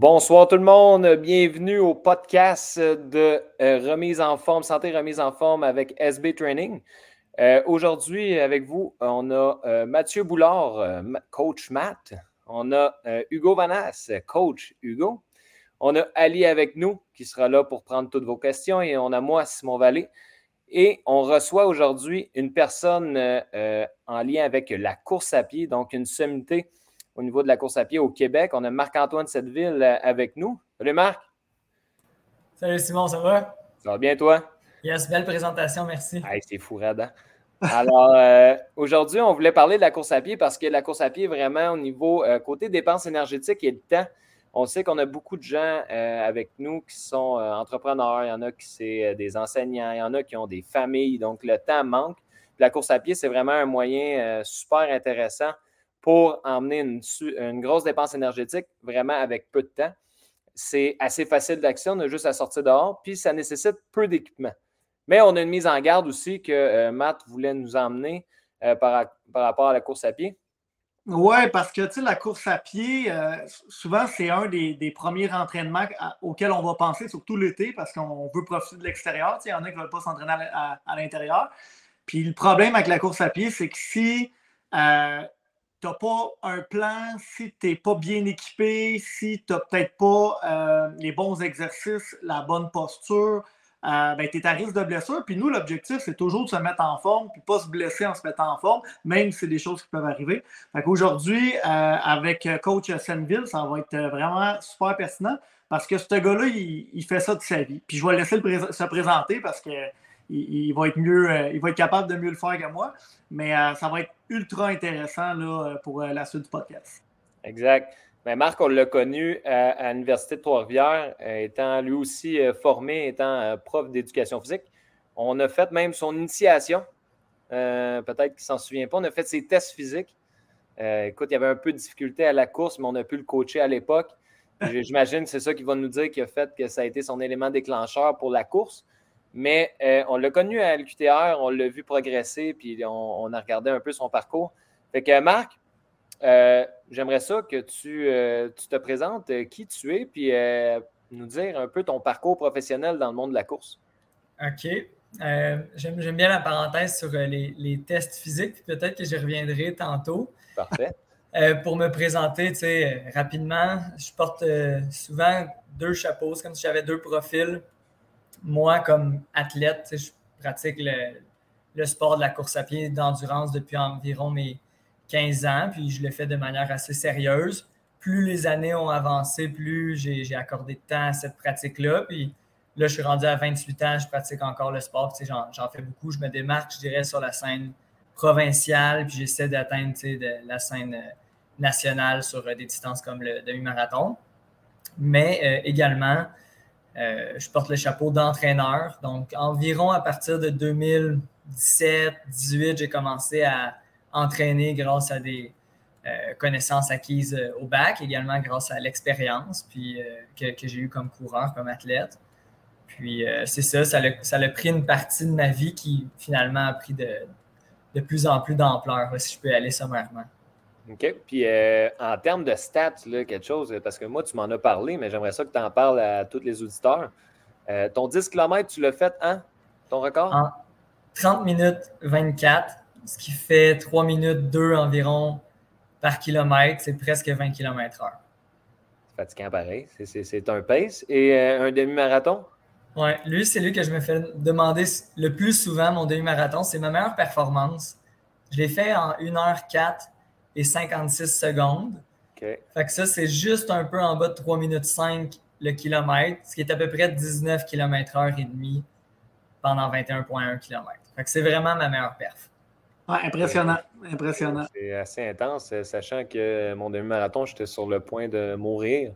Bonsoir tout le monde, bienvenue au podcast de euh, Remise en forme, santé remise en forme avec SB Training. Euh, aujourd'hui, avec vous, on a euh, Mathieu Boulard, coach Matt. On a Hugo Vanas, coach Hugo. On a Ali avec nous qui sera là pour prendre toutes vos questions et on a moi, Simon Vallée. Et on reçoit aujourd'hui une personne en lien avec la course à pied, donc une sommité au niveau de la course à pied au Québec. On a Marc-Antoine Setteville euh, avec nous. Salut Marc. Salut Simon, ça va? Ça va bien toi? Yes, belle présentation, merci. c'est fou radant. Alors, euh, aujourd'hui, on voulait parler de la course à pied parce que la course à pied, vraiment, au niveau euh, côté dépenses énergétiques et de temps, on sait qu'on a beaucoup de gens avec nous qui sont entrepreneurs, il y en a qui sont des enseignants, il y en a qui ont des familles, donc le temps manque. la course à pied, c'est vraiment un moyen super intéressant pour emmener une, grosse dépense énergétique vraiment avec peu de temps. C'est assez facile d'action, on a juste à sortir dehors, puis ça nécessite peu d'équipement. Mais on a une mise en garde aussi que euh, Matt voulait nous emmener euh, par, rapport à la course à pied. Oui, parce que la course à pied, euh, souvent, c'est un des, premiers entraînements auxquels on va penser, surtout l'été, parce qu'on veut profiter de l'extérieur. Il y en a qui ne veulent pas s'entraîner à, l'intérieur. Puis le problème avec la course à pied, c'est que si n'as pas un plan, si tu n'es pas bien équipé, si tu n'as peut-être pas euh, les bons exercices, la bonne posture, euh, ben, tu es à risque de blessure. Puis nous, l'objectif, c'est toujours de se mettre en forme, puis pas se blesser en se mettant en forme, même si c'est des choses qui peuvent arriver. Aujourd'hui, euh, avec coach Senville, ça va être vraiment super pertinent parce que ce gars-là, il, fait ça de sa vie. Puis je vais le laisser se présenter parce que il, va être mieux, euh, il va être capable de mieux le faire que moi. Mais euh, ça va être ultra intéressant là, euh, pour la suite du podcast. Exact. Mais Marc, on l'a connu à, l'Université de Trois-Rivières, étant lui aussi formé, étant prof d'éducation physique. On a fait même son initiation. Peut-être qu'il ne s'en souvient pas. On a fait ses tests physiques. écoute, il y avait un peu de difficulté à la course, mais on a pu le coacher à l'époque. J'imagine que c'est ça qui va nous dire qu'il a fait que ça a été son élément déclencheur pour la course. Mais euh, on l'a connu à l'QTR, on l'a vu progresser, puis on, a regardé un peu son parcours. Fait que Marc, euh, j'aimerais ça que tu, euh, tu, te présentes qui tu es, puis nous dire un peu ton parcours professionnel dans le monde de la course. OK. J'aime bien la parenthèse sur les, les tests physiques, peut-être que j'y reviendrai tantôt. Parfait. pour me présenter, tu sais, rapidement, je porte souvent deux chapeaux, c'est comme si j'avais deux profils moi, comme athlète, je pratique le, sport de la course à pied d'endurance depuis environ mes 15 ans, puis je le fais de manière assez sérieuse. Plus les années ont avancé, plus j'ai accordé de temps à cette pratique-là. Puis là, je suis rendu à 28 ans, je pratique encore le sport. J'en fais beaucoup. Je me démarque, je dirais, sur la scène provinciale, puis j'essaie d'atteindre la scène euh, nationale sur euh, des distances comme le demi-marathon. Mais euh, également, euh, je porte le chapeau d'entraîneur. Donc, environ à partir de 2017-18, j'ai commencé à entraîner grâce à des euh, connaissances acquises euh, au bac, également grâce à l'expérience puis, que, j'ai eu comme coureur, comme athlète. Puis, c'est ça, ça a, pris une partie de ma vie qui finalement a pris de plus en plus d'ampleur, si je peux aller sommairement. OK? Puis euh, en termes de stats, quelque chose, parce que moi, tu m'en as parlé, mais j'aimerais ça que tu en parles à tous les auditeurs. Euh, ton 10 km, tu l'as fait, hein? Ton record? En 30 minutes 24, ce qui fait 3 minutes 2 environ par kilomètre. C'est presque 20 km heure. C'est fatigant pareil. C'est un pace. Et euh, un demi-marathon? Oui, lui, c'est lui que je me fais demander le plus souvent, mon demi-marathon. C'est ma meilleure performance. Je l'ai fait en 1h04 et 56 secondes. Fait que ça, c'est juste un peu en bas de 3 minutes 5 le kilomètre, ce qui est à peu près 19 km heure et demi pendant 21,1 km. Fait que c'est vraiment ma meilleure perf. impressionnant, impressionnant. C'est assez intense, sachant que mon demi-marathon, j'étais sur le point de mourir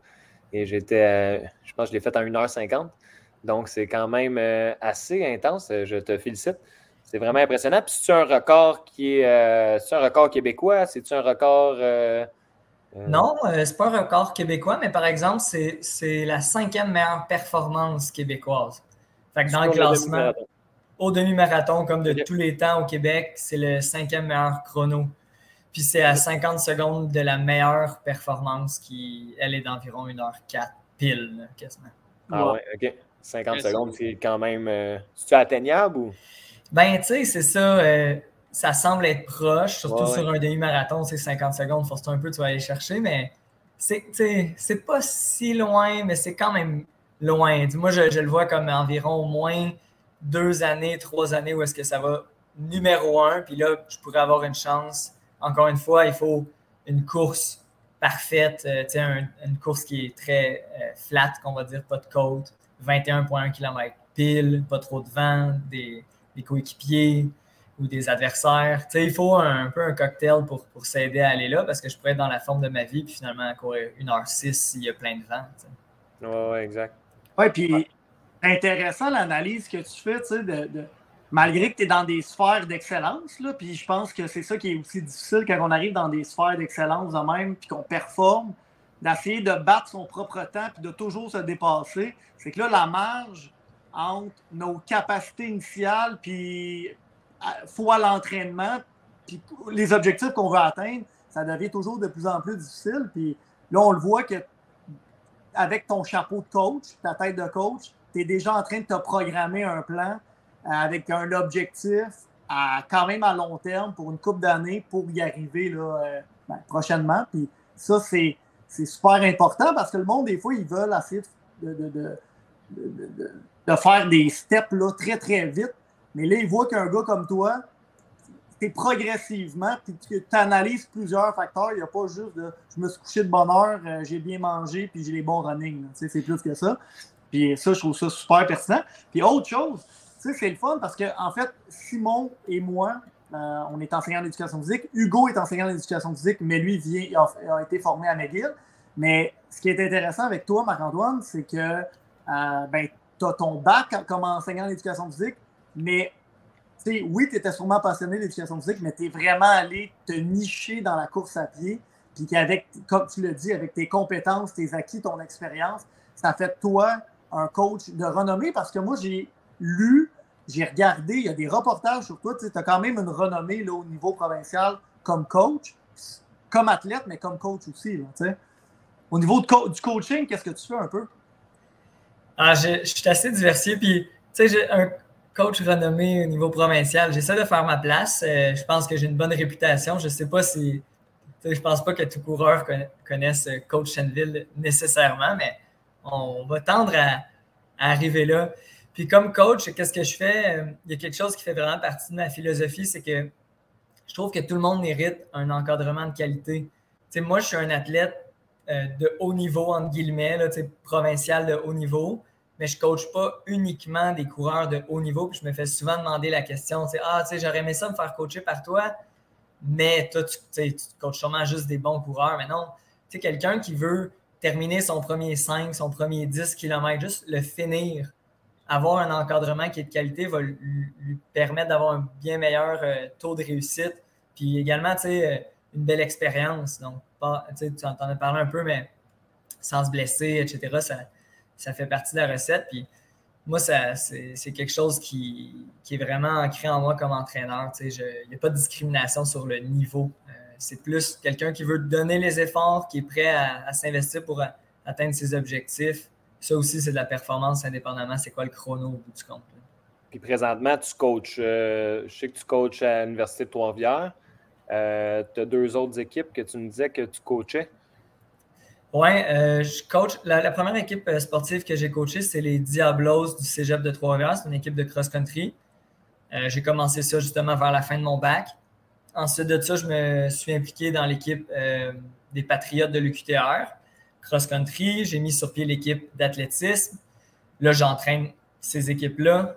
et j'étais, je pense que je l'ai fait en 1h50. Donc, c'est quand même euh, assez intense. Je te félicite. C'est vraiment impressionnant. Puis c'est un record qui est, euh, un record québécois? C'est-tu un record. Euh, euh? Non, c'est pas un record québécois, mais par exemple, c'est la cinquième meilleure performance québécoise. Fait que dans le classement, au demi-marathon, comme de tous les temps au Québec, c'est le cinquième meilleur chrono. Puis c'est à 50 secondes de la meilleure performance qui, elle est d'environ 1h04 pile, quasiment. Ah ouais, ok. 50 secondes, c'est quand même. Euh, c'est atteignable ou? Ben, tu sais, c'est ça. Euh, ça semble être proche, surtout sur un demi-marathon, c'est 50 secondes, force un peu, tu vas aller chercher, mais c'est pas si loin, mais c'est quand même loin. Moi, je, je, le vois comme environ au moins deux années, trois années où est-ce que ça va numéro un, puis là, je pourrais avoir une chance. Encore une fois, il faut une course parfaite, euh, une course qui est très euh, flat, qu'on va dire, pas de côte, 21,1 km pile, pas trop de vent, des, des coéquipiers ou des adversaires. il faut un, peu un cocktail pour, pour s'aider à aller là parce que je pourrais être dans la forme de ma vie puis finalement courir 1h06 s'il y a plein de vent. Oui, ouais, exact. Oui, puis intéressant l'analyse que tu fais, tu sais, de, malgré que tu es dans des sphères d'excellence, puis je pense que c'est ça qui est aussi difficile quand on arrive dans des sphères d'excellence de même, puis qu'on performe, d'essayer de battre son propre temps, puis de toujours se dépasser. C'est que là, la marge entre nos capacités initiales, puis fois l'entraînement, puis les objectifs qu'on veut atteindre, ça devient toujours de plus en plus difficile. Puis là, on le voit que avec ton chapeau de coach, ta tête de coach, tu es déjà en train de te programmer un plan euh, avec un objectif à, quand même à long terme pour une couple d'années pour y arriver là, euh, ben, prochainement. Puis ça, c'est, super important parce que le monde, des fois, ils veulent essayer de, de, faire des steps là, très, très vite. Mais là, ils voient qu'un gars comme toi, tu progressivement, puis tu analyses plusieurs facteurs. Il n'y a pas juste de je me suis couché de bonne heure, euh, j'ai bien mangé, puis j'ai les bons running. C'est plus que ça. Puis ça, je trouve ça super pertinent. Puis autre chose, c'est le fun parce que, en fait, Simon et moi, euh, on est enseignants d'éducation physique. Hugo est enseignant d'éducation physique, mais lui vient, il a, été formé à McGill. Mais ce qui est intéressant avec toi, Marc-Antoine, c'est que euh, ben, tu as ton bac comme enseignant d'éducation physique, mais oui, tu étais sûrement passionné d'éducation physique, mais tu es vraiment allé te nicher dans la course à pied. Puis qu'avec, comme tu le dis, avec tes compétences, tes acquis, ton expérience, ça fait toi un coach de renommée parce que moi, j'ai lu, j'ai regardé, il y a des reportages sur toi. Tu as quand même une renommée là, au niveau provincial comme coach, comme athlète, mais comme coach aussi. au niveau du coaching, qu'est-ce que tu fais un peu? Ah, je, suis assez diversifié. Puis, tu sais, j'ai un coach renommé au niveau provincial. J'essaie de faire ma place. Euh, je pense que j'ai une bonne réputation. Je ne sais pas si. Je pense pas que tout coureur connaisse euh, Coach Chenville nécessairement, mais on va tendre à, arriver là. Puis comme coach, qu'est-ce que je fais? Euh, il y a quelque chose qui fait vraiment partie de ma philosophie, c'est que je trouve que tout le monde mérite un encadrement de qualité. moi, je suis un athlète de haut niveau, entre guillemets, provincial de haut niveau mais je ne coach pas uniquement des coureurs de haut niveau. Puis je me fais souvent demander la question, ah, j'aurais aimé ça me faire coacher par toi, mais toi, tu, coaches sûrement juste des bons coureurs. Mais non, tu quelqu'un qui veut terminer son premier 5, son premier 10 km, juste le finir, avoir un encadrement qui est de qualité va lui, permettre d'avoir un bien meilleur euh, taux de réussite. Puis également, tu sais, euh, une belle expérience. Tu en as parlé un peu, mais sans se blesser, etc. Ça, ça fait partie de la recette. Puis moi, c'est quelque chose qui, est vraiment ancré en moi comme entraîneur. Il n'y a pas de discrimination sur le niveau. Euh, c'est plus quelqu'un qui veut donner les efforts, qui est prêt à, s'investir pour atteindre ses objectifs. Ça aussi, c'est de la performance indépendamment. C'est quoi le chrono au bout du compte? Puis présentement, tu coaches, euh, je sais que tu coaches à l'Université de Trois-Rivières. Euh, tu as deux autres équipes que tu me disais que tu coachais. Oui, euh, je coach. La, première équipe euh, sportive que j'ai coachée, c'est les Diablos du cégep de Trois-Rivières. C'est une équipe de cross-country. J'ai commencé ça justement vers la fin de mon bac. Ensuite de ça, je me suis impliqué dans l'équipe des Patriotes de l'UQTR, cross-country. J'ai mis sur pied l'équipe d'athlétisme. Là, j'entraîne ces équipes-là.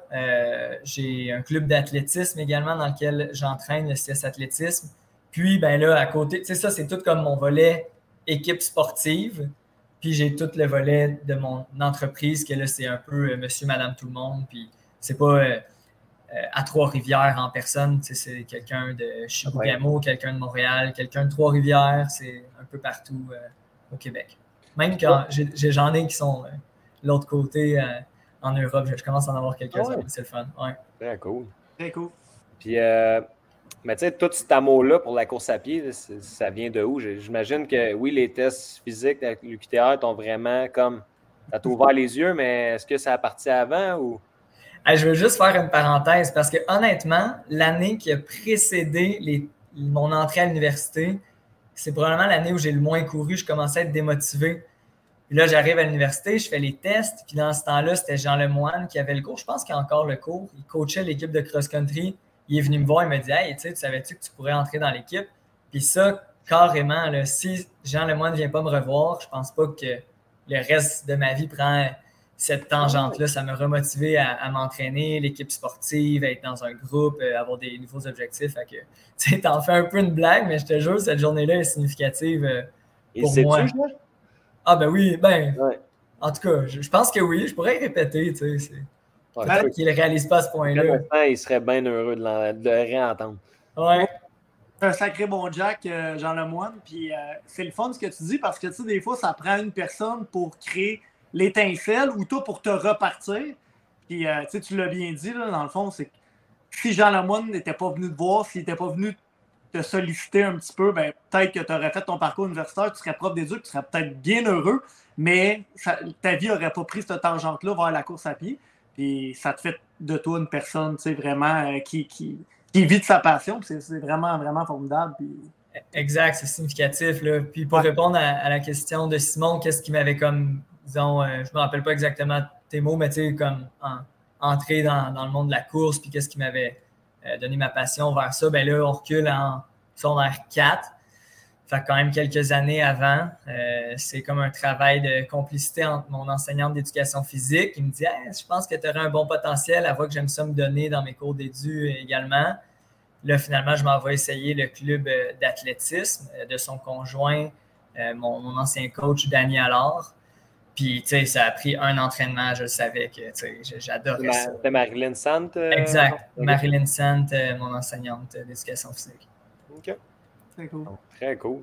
j'ai un club d'athlétisme également dans lequel j'entraîne le CS Athlétisme. Puis, ben là, à côté, tu sais, ça, c'est tout comme mon volet équipe sportive. Puis j'ai tout le volet de mon entreprise, que là, c'est un peu euh, monsieur, madame, tout le monde. Puis c'est pas euh, euh, à Trois-Rivières en personne, c'est quelqu'un de Chibougamau, quelqu'un de Montréal, quelqu'un de Trois-Rivières, c'est un peu partout au Québec. Même quand j'en ai qui sont de l'autre côté en Europe, je, commence à en avoir quelques-uns, c'est le fun. Très cool. Très cool. Puis Mais tu sais, tout cet amour-là pour la course à pied, ça vient de où? J'imagine que oui, les tests physiques avec l'UQTR t'ont vraiment comme. Ça t'a ouvert les yeux, mais est-ce que ça a parti avant ou? je veux juste faire une parenthèse parce que honnêtement, l'année qui a précédé les, mon entrée à l'université, c'est probablement l'année où j'ai le moins couru. Je commençais à être démotivé. Puis là, j'arrive à l'université, je fais les tests. Puis dans ce temps-là, c'était Jean Lemoine qui avait le cours. Je pense qu'il y a encore le cours. Il coachait l'équipe de cross-country il est venu me voir, il m'a dit Hey, tu savais-tu que tu pourrais entrer dans l'équipe? Puis ça, carrément, si Jean Lemoyne ne vient pas me revoir, je pense pas que le reste de ma vie prend cette tangente-là. Ça m'a remotivé à, m'entraîner, l'équipe sportive, être dans un groupe, euh, avoir des nouveaux objectifs. Fait que, tu t'en fais un peu une blague, mais je te jure, cette journée-là est significative euh, pour moi. Ah, ben oui, ben. En tout cas, je, pense que oui, je pourrais répéter, tu sais. Peut-être qu'il ne réalise pas à ce point-là. Il serait bien heureux de, le réentendre. Ouais. Un sacré bon Jack, euh, Jean Lemoine. Puis euh, c'est le fun ce que tu dis parce que tu sais, des fois, ça prend une personne pour créer l'étincelle ou toi pour te repartir. Puis euh, tu l'as bien dit, là, dans le fond, c'est que si Jean Lemoine n'était pas venu te voir, s'il n'était pas venu te solliciter un petit peu, ben, peut-être que tu aurais fait ton parcours universitaire, tu serais prof d'éduc, tu serais peut-être bien heureux, mais ta vie n'aurait pas pris cette tangente-là vers la course à pied. Puis ça te fait de toi une personne, tu sais, vraiment euh, qui, qui, vit de sa passion. C'est vraiment, vraiment formidable. Exact, c'est significatif. Là. Puis pour répondre à, la question de Simon, qu'est-ce qui m'avait comme, disons, euh, je ne me rappelle pas exactement tes mots, mais tu sais, comme entrer dans, le monde de la course, puis qu'est-ce qui m'avait euh, donné ma passion vers ça, ben là, on recule en secondaire 4 fait quand même quelques années avant. Euh, c'est comme un travail de complicité entre mon enseignante d'éducation physique qui me dit Je pense que tu aurais un bon potentiel, à voir que j'aime ça me donner dans mes cours d'édu également. Là, finalement, je m'en vais essayer le club euh, d'athlétisme de son conjoint, mon, ancien coach, Danny Allard. Puis, tu sais, ça a pris un entraînement, je savais que, tu sais, j'adorais ça. C'était Marilyn Sant? exact. Marilyn Sant, mon enseignante d'éducation physique. OK. Très cool. très cool.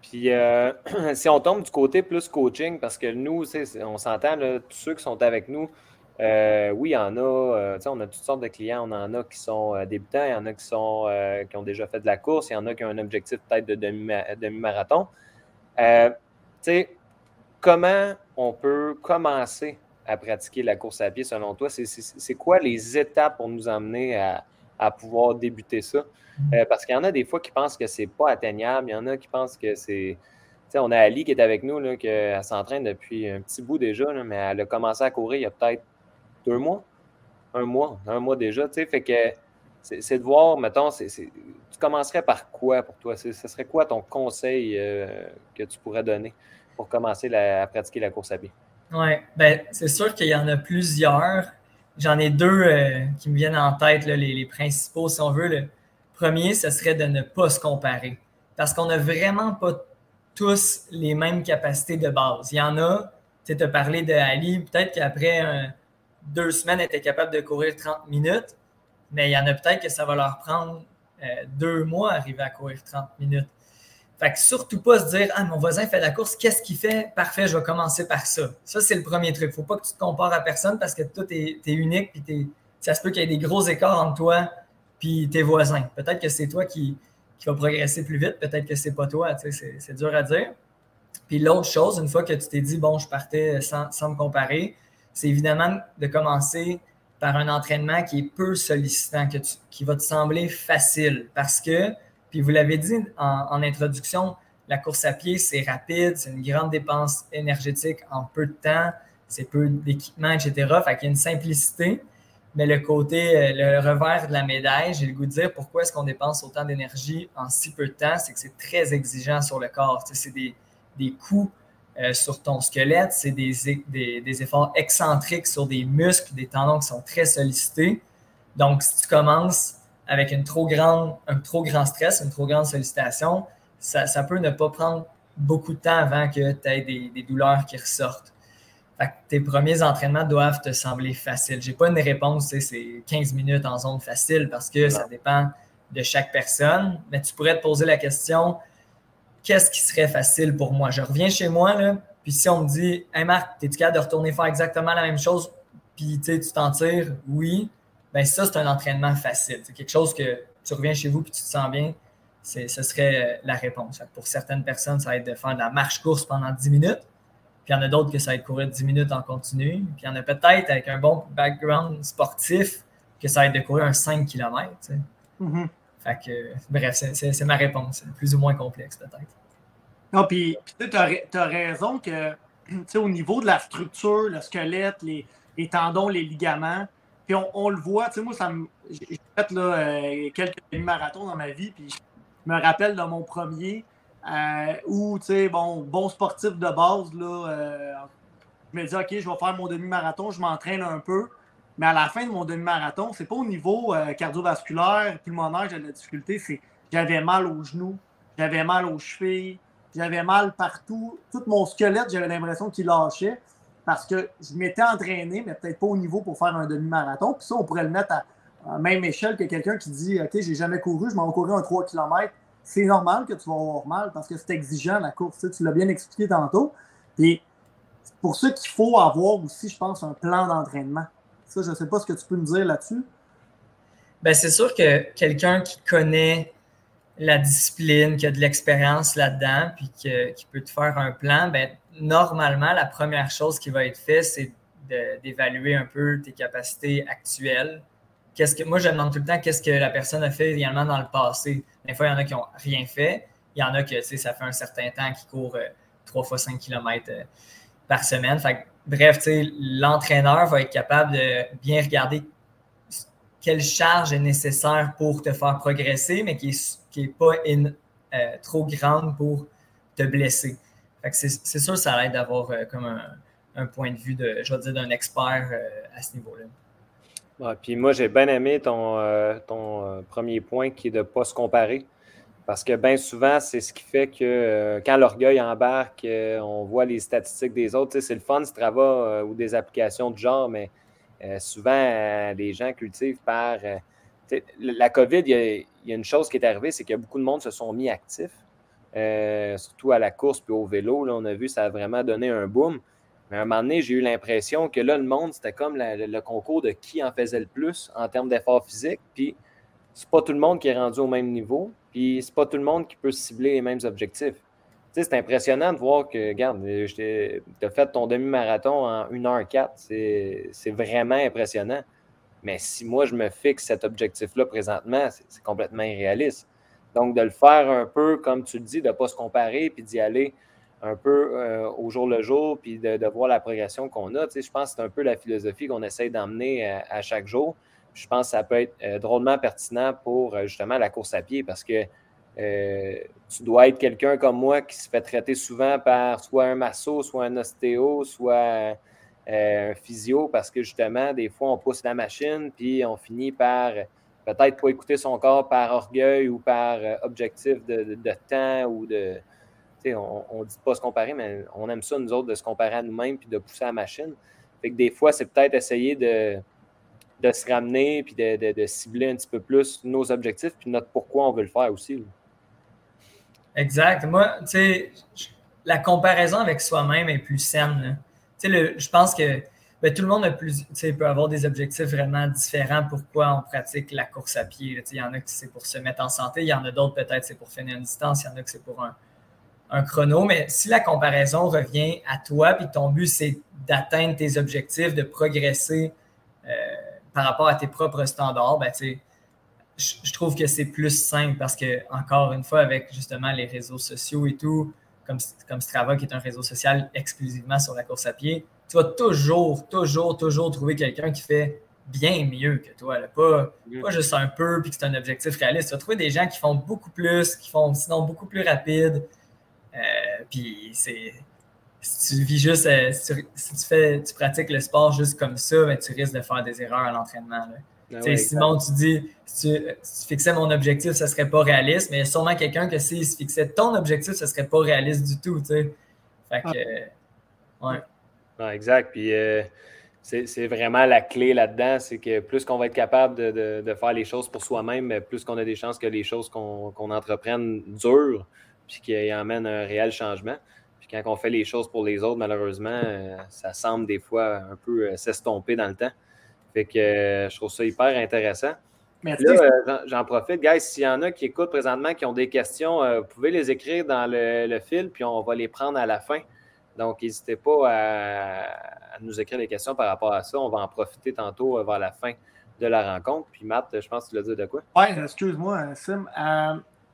Puis euh, si on tombe du côté plus coaching, parce que nous, on s'entend, tous ceux qui sont avec nous, euh, oui, il y en a, euh, on a toutes sortes de clients. On en a qui sont débutants, il y en a qui, sont, qui ont déjà fait de la course, il y en a qui ont un objectif peut-être de demi-marathon. comment on peut commencer à pratiquer la course à pied selon toi? C'est quoi les étapes pour nous amener à, à pouvoir débuter ça? Euh, parce qu'il y en a des fois qui pensent que c'est pas atteignable. Il y en a qui pensent que c'est. Tu sais, on a Ali qui est avec nous, là, qu'elle s'entraîne depuis un petit bout déjà, mais elle a commencé à courir il y a peut-être deux mois. Un mois, un mois déjà. Tu sais, fait que c'est de voir, mettons, tu commencerais par quoi pour toi? Ce serait quoi ton conseil euh, que tu pourrais donner? Pour commencer à pratiquer la course à pied? Oui, ben, c'est sûr qu'il y en a plusieurs. J'en ai deux euh, qui me viennent en tête, les, principaux, si on veut. Le, Premier, ce serait de ne pas se comparer. Parce qu'on n'a vraiment pas tous les mêmes capacités de base. Il y en a, tu as parlé de Ali, peut-être qu'après deux semaines, elle était capable de courir 30 minutes, mais il y en a peut-être que ça va leur prendre euh, deux mois à arriver à courir 30 minutes. Fait que surtout pas se dire Ah, mon voisin fait la course, qu'est-ce qu'il fait? Parfait, je vais commencer par ça. Ça, c'est le premier truc. Faut pas que tu te compares à personne parce que toi, tu es, unique, puis ça se peut qu'il y ait des gros écarts entre toi puis tes voisins. Peut-être que c'est toi qui, qui va progresser plus vite, peut-être que c'est pas toi, c'est dur à dire. Puis l'autre chose, une fois que tu t'es dit, bon, je partais sans, sans me comparer, c'est évidemment de commencer par un entraînement qui est peu sollicitant, que qui va te sembler facile. Parce que, puis vous l'avez dit en, introduction, la course à pied, c'est rapide, c'est une grande dépense énergétique en peu de temps, c'est peu d'équipement, etc. Fait qu'il y a une simplicité. Mais le côté, le revers de la médaille, j'ai le goût de dire pourquoi est-ce qu'on dépense autant d'énergie en si peu de temps, c'est que c'est très exigeant sur le corps. c'est des, des coups euh, sur ton squelette, c'est des, des, efforts excentriques sur des muscles, des tendons qui sont très sollicités. Donc, si tu commences avec une trop grande, un trop grand stress, une trop grande sollicitation, ça, ça peut ne pas prendre beaucoup de temps avant que tu aies des douleurs qui ressortent tes premiers entraînements doivent te sembler faciles. Je n'ai pas une réponse, c'est 15 minutes en zone facile parce que ça dépend de chaque personne. Mais tu pourrais te poser la question qu'est-ce qui serait facile pour moi? Je reviens chez moi, là, puis si on me dit Hey Marc, es-tu capable de retourner faire exactement la même chose, puis tu t'en tires? Oui. Ben ça, c'est un entraînement facile. C'est quelque chose que tu reviens chez vous et tu te sens bien, ce serait la réponse. Pour certaines personnes, ça va être de faire de la marche-course pendant 10 minutes. Puis il y en a d'autres que ça va être courir 10 minutes en continu. Puis il y en a peut-être avec un bon background sportif que ça va être de courir un 5 km. Mm-hmm. Fait que, bref, c'est ma réponse. Plus ou moins complexe, peut-être. Non, puis tu as, raison que au niveau de la structure, le squelette, les, tendons, les ligaments, puis on, le voit, moi, ça j'ai fait là, euh, quelques marathons dans ma vie, puis je me rappelle de mon premier euh, où, tu sais, bon, bon sportif de base, là, euh, je me dis, OK, je vais faire mon demi-marathon, je m'entraîne un peu. Mais à la fin de mon demi-marathon, c'est pas au niveau euh, cardiovasculaire, pulmonaire, j'ai de la difficulté, c'est j'avais mal aux genoux, j'avais mal aux chevilles, j'avais mal partout. Tout mon squelette, j'avais l'impression qu'il lâchait parce que je m'étais entraîné, mais peut-être pas au niveau pour faire un demi-marathon. Puis ça, on pourrait le mettre à, la même échelle que quelqu'un qui dit OK, j'ai jamais couru, je m'en couru un 3 km. C'est normal que tu vas avoir mal parce que c'est exigeant la course. Tu, l'as bien expliqué tantôt. Et pour ça qu'il faut avoir aussi, je pense, un plan d'entraînement. Ça, je ne sais pas ce que tu peux nous dire là-dessus. Ben, c'est sûr que quelqu'un qui connaît la discipline, qui a de l'expérience là-dedans, puis qui peut te faire un plan, ben, normalement, la première chose qui va être faite, c'est d'évaluer un peu tes capacités actuelles. Qu'est-ce que, moi, je demande tout le temps qu'est-ce que la personne a fait également dans le passé? Des fois, il y en a qui n'ont rien fait. Il y en a que ça fait un certain temps qu'ils courent 3 euh, fois 5 km euh, par semaine. Bref, l'entraîneur va être capable de bien regarder quelle charge est nécessaire pour te faire progresser, mais qui n'est pas euh, trop grande pour te blesser. C'est sûr ça aide d'avoir euh, comme un, point de vue de, je dire, d'un expert euh, à ce niveau-là. puis moi, j'ai bien aimé ton, ton premier point qui est de ne pas se comparer. Parce que bien souvent, c'est ce qui fait que quand l'orgueil embarque, on voit les statistiques des autres. C'est le fun, ce travail ou des applications de genre, mais souvent, les gens cultivent par. la COVID, il y, a, une chose qui est arrivée, c'est que beaucoup de monde se sont mis actifs. Euh, surtout à la course puis au vélo. On a vu, ça a vraiment donné un boom. Mais à un moment donné, j'ai eu l'impression que là, le monde, c'était comme le concours de qui en faisait le plus en termes d'effort physique. Puis, c'est pas tout le monde qui est rendu au même niveau. Puis, c'est pas tout le monde qui peut cibler les mêmes objectifs. Tu sais, c'est impressionnant de voir que, regarde, tu as fait ton demi-marathon en 1h04. C'est vraiment impressionnant. Mais si moi, je me fixe cet objectif-là présentement, c'est complètement irréaliste. Donc, de le faire un peu, comme tu le dis, de ne pas se comparer, puis d'y aller un peu euh, au jour le jour, puis de, voir la progression qu'on a. je pense que c'est un peu la philosophie qu'on essaye d'emmener euh, à, chaque jour. je pense que ça peut être euh, drôlement pertinent pour justement la course à pied parce que tu dois être quelqu'un comme moi qui se fait traiter souvent par soit un masso, soit un ostéo, soit un physio parce que justement, des fois, on pousse la machine, puis on finit par peut-être pas écouter son corps par orgueil ou par euh, objectif de, temps ou de. On ne dit pas se comparer, mais on aime ça, nous autres, de se comparer à nous-mêmes puis de pousser la machine. Fait que des fois, c'est peut-être essayer de, de se ramener puis de, cibler un petit peu plus nos objectifs puis notre pourquoi on veut le faire aussi. Exact. Moi, tu sais, la comparaison avec soi-même est plus saine. Tu sais, je pense que ben, tout le monde a plus, peut avoir des objectifs vraiment différents pourquoi on pratique la course à pied. Il y en a qui c'est pour se mettre en santé, il y en a d'autres peut-être c'est pour finir une distance, il y en a qui c'est pour un, chrono. Mais si la comparaison revient à toi, puis ton but c'est d'atteindre tes objectifs, de progresser euh, par rapport à tes propres standards, ben, je, je trouve que c'est plus simple parce que, encore une fois, avec justement les réseaux sociaux et tout, comme, comme Strava qui est un réseau social exclusivement sur la course à pied, tu vas toujours, toujours, toujours trouver quelqu'un qui fait bien mieux que toi. Pas, pas juste un peu puis que c'est un objectif réaliste. Tu vas trouver des gens qui font beaucoup plus, qui font sinon beaucoup plus rapide. Euh, puis c'est. Si tu vis juste, euh, si, tu, fais, tu pratiques le sport juste comme ça, ben, tu risques de faire des erreurs à l'entraînement. Ah Simon, tu dis, si tu, fixais mon objectif, ça serait pas réaliste, mais il y a sûrement quelqu'un que s'il fixait ton objectif, ça serait pas réaliste du tout. Fait que, ah. ouais exact. Puis euh, c'est vraiment la clé là-dedans, c'est que plus qu'on va être capable de, faire les choses pour soi-même, plus qu'on a des chances que les choses qu'on entreprenne durent, puis qu'ils emmènent un réel changement. Puis quand on fait les choses pour les autres, malheureusement, euh, ça semble des fois un peu euh, s'estomper dans le temps. Fait que je trouve ça hyper intéressant. là, j'en profite, guys. S'il y en a qui écoutent présentement, qui ont des questions, vous pouvez les écrire dans le, fil, puis on va les prendre à la fin. Donc, n'hésitez pas à, nous écrire des questions par rapport à ça. On va en profiter tantôt vers la fin de la rencontre. Puis Matt, je pense que tu l'as dit de quoi? Oui, excuse-moi, Sim.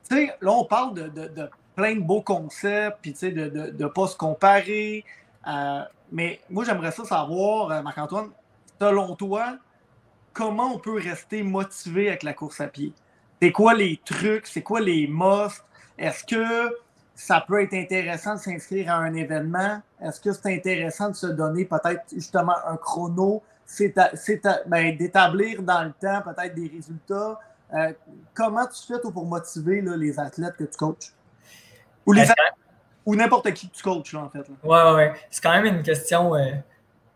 tu sais, là, on parle de, plein de beaux concepts, puis tu sais, de ne pas se comparer. mais moi, j'aimerais ça savoir, Marc-Antoine, selon toi, comment on peut rester motivé avec la course à pied? C'est quoi les trucs? C'est quoi les musts? Est-ce que ça peut être intéressant de s'inscrire à un événement? Est-ce que c'est intéressant de se donner peut-être justement un chrono? Ben, d'établir dans le temps peut-être des résultats? Euh, comment tu fais pour motiver les athlètes que tu coaches? Ou, ou n'importe qui que tu coaches, en fait. Oui, oui, ouais. C'est quand même une question euh,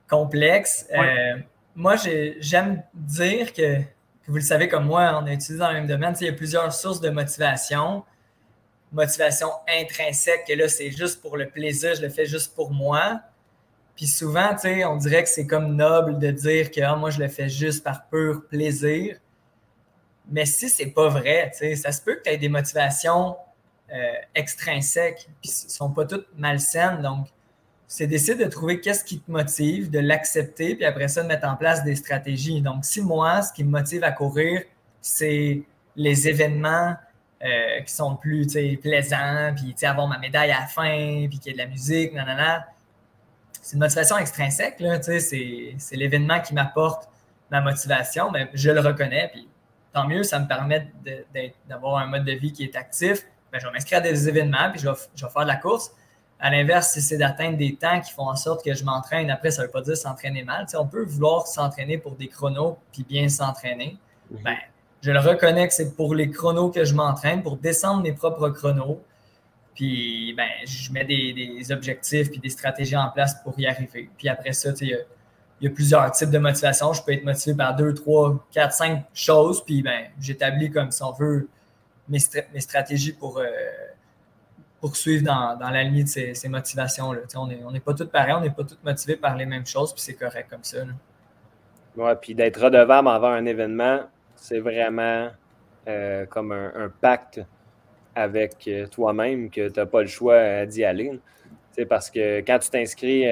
complexe. Euh, moi, j'aime dire que, vous le savez comme moi, on a utilisé dans le même domaine, il y a plusieurs sources de motivation. Motivation intrinsèque, que là, c'est juste pour le plaisir, je le fais juste pour moi. Puis souvent, on dirait que c'est comme noble de dire que ah, moi, je le fais juste par pur plaisir. Mais si c'est pas vrai, ça se peut que tu aies des motivations euh, extrinsèques, puis ne sont pas toutes malsaines. Donc, c'est d'essayer de trouver qu'est-ce qui te motive, de l'accepter, puis après ça, de mettre en place des stratégies. Donc, si moi, ce qui me motive à courir, c'est les événements euh, qui sont plus plaisants, puis avoir ma médaille à la fin, puis qu'il y ait de la musique, nanana. C'est une motivation extrinsèque, c'est l'événement qui m'apporte ma motivation, mais je le reconnais, puis tant mieux, ça me permet d'avoir un mode de vie qui est actif. Ben, je vais m'inscrire à des événements, puis je je vais faire de la course à l'inverse, si c'est d'atteindre des temps qui font en sorte que je m'entraîne, après, ça ne veut pas dire s'entraîner mal. on peut vouloir s'entraîner pour des chronos puis bien s'entraîner. Ben, je le reconnais que c'est pour les chronos que je m'entraîne, pour descendre mes propres chronos. Puis ben, je mets des, objectifs puis des stratégies en place pour y arriver. Puis après ça, il y, a plusieurs types de motivation. Je peux être motivé par deux, trois, quatre, cinq choses. Puis ben, j'établis comme si on veut mes, stratégies pour. Euh, poursuivre dans, dans la ligne de ces, motivations-là. On n'est on pas tous pareils, on n'est pas tous motivés par les mêmes choses, puis c'est correct comme ça. Oui, puis d'être redevable avant un événement, c'est vraiment euh, comme un, pacte avec euh, toi-même que tu n'as pas le choix euh, d'y aller. Parce que quand tu t'inscris,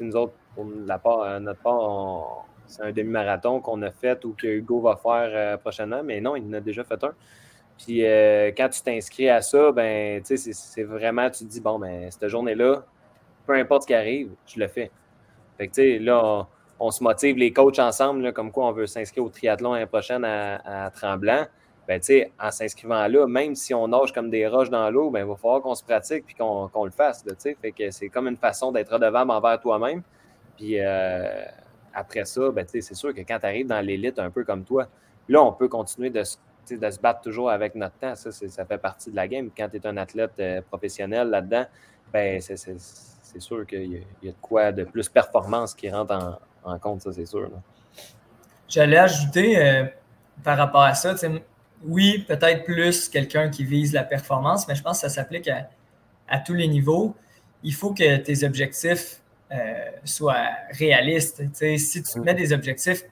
nous autres, pour la part, notre part, c'est un demi-marathon qu'on a fait ou que Hugo va faire prochainement, mais non, il en a déjà fait un. Puis quand tu t'inscris à ça, ben, c'est vraiment, tu te dis, bon, ben, cette journée-là, peu importe ce qui arrive, je le fais. Fait que, tu sais, là, se motive les coachs ensemble, comme quoi on veut s'inscrire au triathlon l'année prochaine à, Tremblant. Ben, en s'inscrivant là, même si on nage comme des roches dans l'eau, ben, il va falloir qu'on se pratique puis qu'on le fasse. Fait que c'est comme une façon d'être redevable envers toi-même. Puis euh, après ça, ben, c'est sûr que quand tu arrives dans l'élite un peu comme toi, là, on peut continuer de se de se battre toujours avec notre temps, ça, ça fait partie de la game. Quand tu es un athlète euh, professionnel là-dedans, ben, c'est sûr qu'il y, a de quoi de plus performance qui rentre en, compte, ça, c'est sûr. J'allais ajouter euh, par rapport à ça, oui, peut-être plus quelqu'un qui vise la performance, mais je pense que ça s'applique à, tous les niveaux. Il faut que tes objectifs euh, soient réalistes. si tu mets des objectifs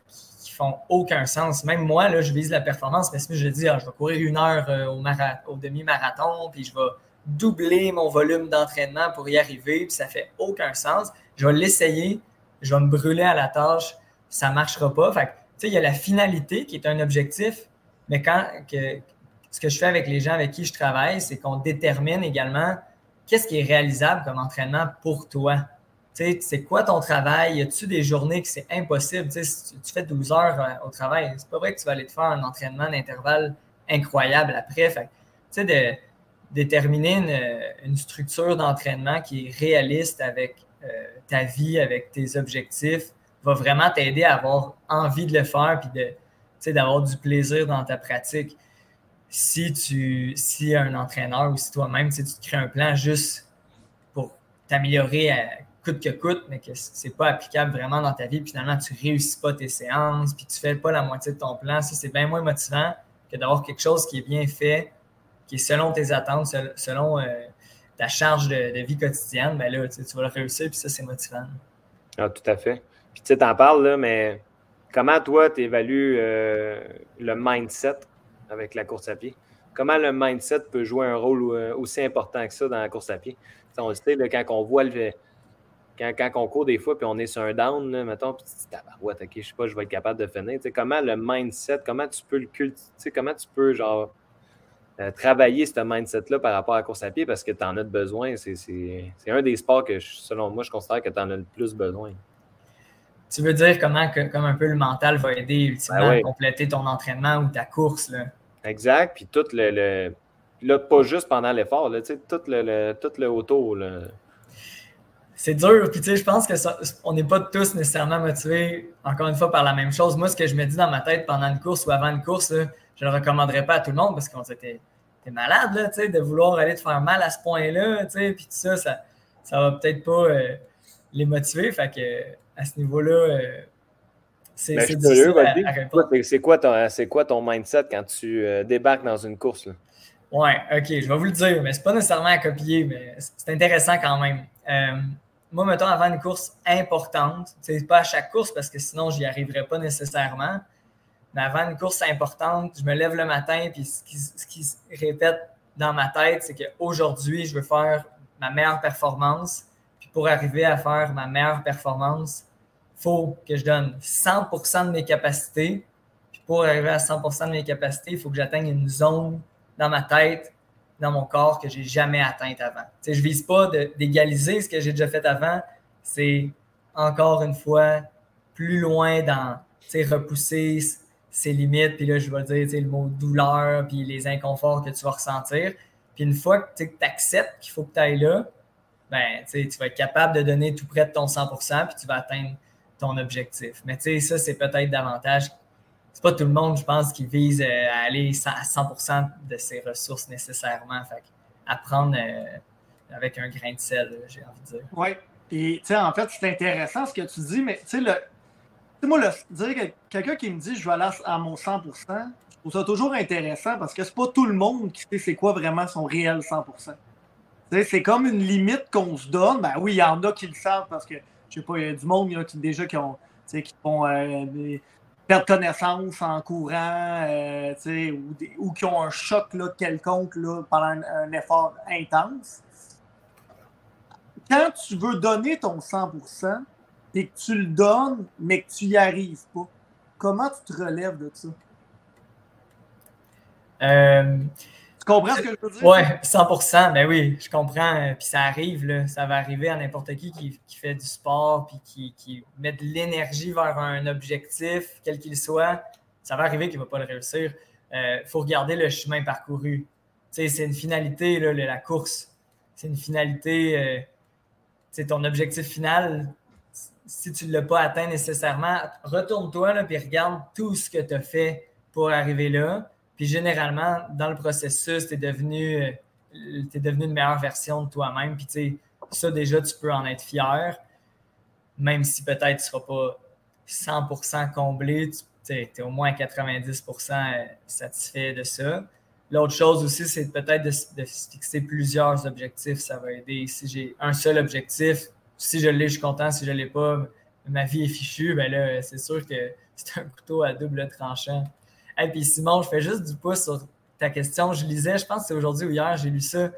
font aucun sens. Même moi, là, je vise la performance, mais si je dis, ah, je vais courir une heure euh, au, demi-marathon, puis je vais doubler mon volume d'entraînement pour y arriver, puis ça fait aucun sens. Je vais l'essayer, je vais me brûler à la tâche, ça ne marchera pas. Fait il y a la finalité qui est un objectif, mais quand ce que je fais avec les gens avec qui je travaille, c'est qu'on détermine également qu'est-ce qui est réalisable comme entraînement pour toi c'est quoi ton travail? Y a-tu des journées que c'est impossible? si tu, fais 12 heures euh, au travail, c'est pas vrai que tu vas aller te faire un entraînement d'intervalle incroyable après. Fait tu de déterminer une, structure d'entraînement qui est réaliste avec ta vie, avec tes objectifs, va vraiment t'aider à avoir envie de le faire puis d'avoir du plaisir dans ta pratique. Si tu si un entraîneur ou si toi-même tu crées un plan juste pour t'améliorer coûte que coûte, mais que c'est pas applicable vraiment dans ta vie, puis finalement tu réussis pas tes séances, puis tu fais pas la moitié de ton plan, ça c'est bien moins motivant que d'avoir quelque chose qui est bien fait, qui est selon tes attentes, selon euh, ta charge de, vie quotidienne, ben là, tu, vas le réussir, puis ça c'est motivant. Ah, tout à fait. Puis tu sais, t'en parles, là, mais comment toi, tu évalues le mindset avec la course à pied? Comment le mindset peut jouer un rôle aussi important que ça dans la course à pied? le quand on voit le, quand, quand, on court des fois, puis on est sur un down, là, mettons, puis tu te dis, ouais, ok, je sais pas, je vais être capable de finir. comment le mindset, comment tu peux le cultiver, comment tu peux, genre, euh, travailler ce mindset-là par rapport à la course à pied parce que tu en as besoin. C'est un des sports que, selon moi, je considère que tu en as le plus besoin. Tu veux dire comment que, comme un peu le mental va aider ultimement ben à compléter ton entraînement ou ta course? Là? Exact. Puis tout le, le là, pas juste pendant l'effort, tout le, tout le autour. Là c'est dur. Puis, tu sais, je pense que on n'est pas tous nécessairement motivés, encore une fois, par la même chose. Moi, ce que je me dis dans ma tête pendant une course ou avant une course, je ne le recommanderais pas à tout le monde parce qu'on dit, t'es, malade, là, tu sais, de vouloir aller te faire mal à ce point-là, tu sais, puis tout ça, ça, ça va peut-être pas euh, les motiver. Fait que, à ce niveau-là, euh, c'est, ben, c'est C'est quoi, ton, c'est quoi ton mindset quand tu euh, débarques dans une course? Là? Ouais, ok, je vais vous le dire, mais c'est pas nécessairement à copier, mais c'est intéressant quand même moi, mettons, avant une course importante, c'est pas à chaque course parce que sinon, j'y arriverais pas nécessairement. Mais avant une course importante, je me lève le matin, puis ce qui, se répète dans ma tête, c'est qu'aujourd'hui, je veux faire ma meilleure performance. Puis pour arriver à faire ma meilleure performance, il faut que je donne 100% de mes capacités. Puis pour arriver à 100% de mes capacités, il faut que j'atteigne une zone dans ma tête dans mon corps que j'ai jamais atteinte avant. Je ne vise pas d'égaliser ce que j'ai déjà fait avant, c'est encore une fois plus loin dans repousser ses limites, puis là, je vais dire le mot douleur, puis les inconforts que tu vas ressentir. Puis une fois que tu acceptes qu'il faut que tu ailles là, ben, tu vas être capable de donner tout près de ton 100%, puis tu vas atteindre ton objectif. Mais ça, c'est peut-être davantage c'est pas tout le monde, je pense, qui vise euh, à aller à 100% de ses ressources nécessairement. Fait apprendre euh, avec un grain de sel, j'ai envie de dire. Oui. Et tu sais, en fait, c'est intéressant ce que tu dis, mais tu sais. Moi, dire que quelqu'un qui me dit je vais aller à mon 100%, je trouve ça toujours intéressant parce que c'est pas tout le monde qui sait c'est quoi vraiment son réel 100%. C'est comme une limite qu'on se donne. Ben oui, il y en a qui le savent parce que, je sais pas, il y a du monde qui, déjà qui ont, qui font euh, perdre connaissance en courant euh, ou, ou, qui ont un choc là, quelconque là, pendant un, effort intense. Quand tu veux donner ton 100% et que tu le donnes, mais que tu n'y arrives pas, comment tu te relèves de ça? Euh, tu comprends ce que je veux dire? Oui, 100 mais oui, je comprends. Puis ça arrive, là, ça va arriver à n'importe qui, qui, fait du sport puis qui, qui met de l'énergie vers un objectif, quel qu'il soit. Ça va arriver qu'il ne va pas le réussir. Il euh, faut regarder le chemin parcouru. C'est une finalité, là, la course. C'est une finalité. c'est euh, ton objectif final, si tu ne l'as pas atteint nécessairement, retourne-toi et regarde tout ce que tu as fait pour arriver là puis généralement, dans le processus, tu es devenu, euh, devenu une meilleure version de toi-même. Puis tu sais, ça déjà, tu peux en être fier, même si peut-être tu ne seras pas 100% comblé, tu es au moins 90% euh, satisfait de ça. L'autre chose aussi, c'est peut-être de, de, fixer plusieurs objectifs. Ça va aider. Si j'ai un seul objectif, si je l'ai, je suis content. Si je ne l'ai pas, ma vie est fichue. Ben là, c'est sûr que c'est un couteau à double tranchant. Et puis Simon, je fais juste du pouce sur ta question. Je lisais, je pense que c'est aujourd'hui ou hier, j'ai lu ça.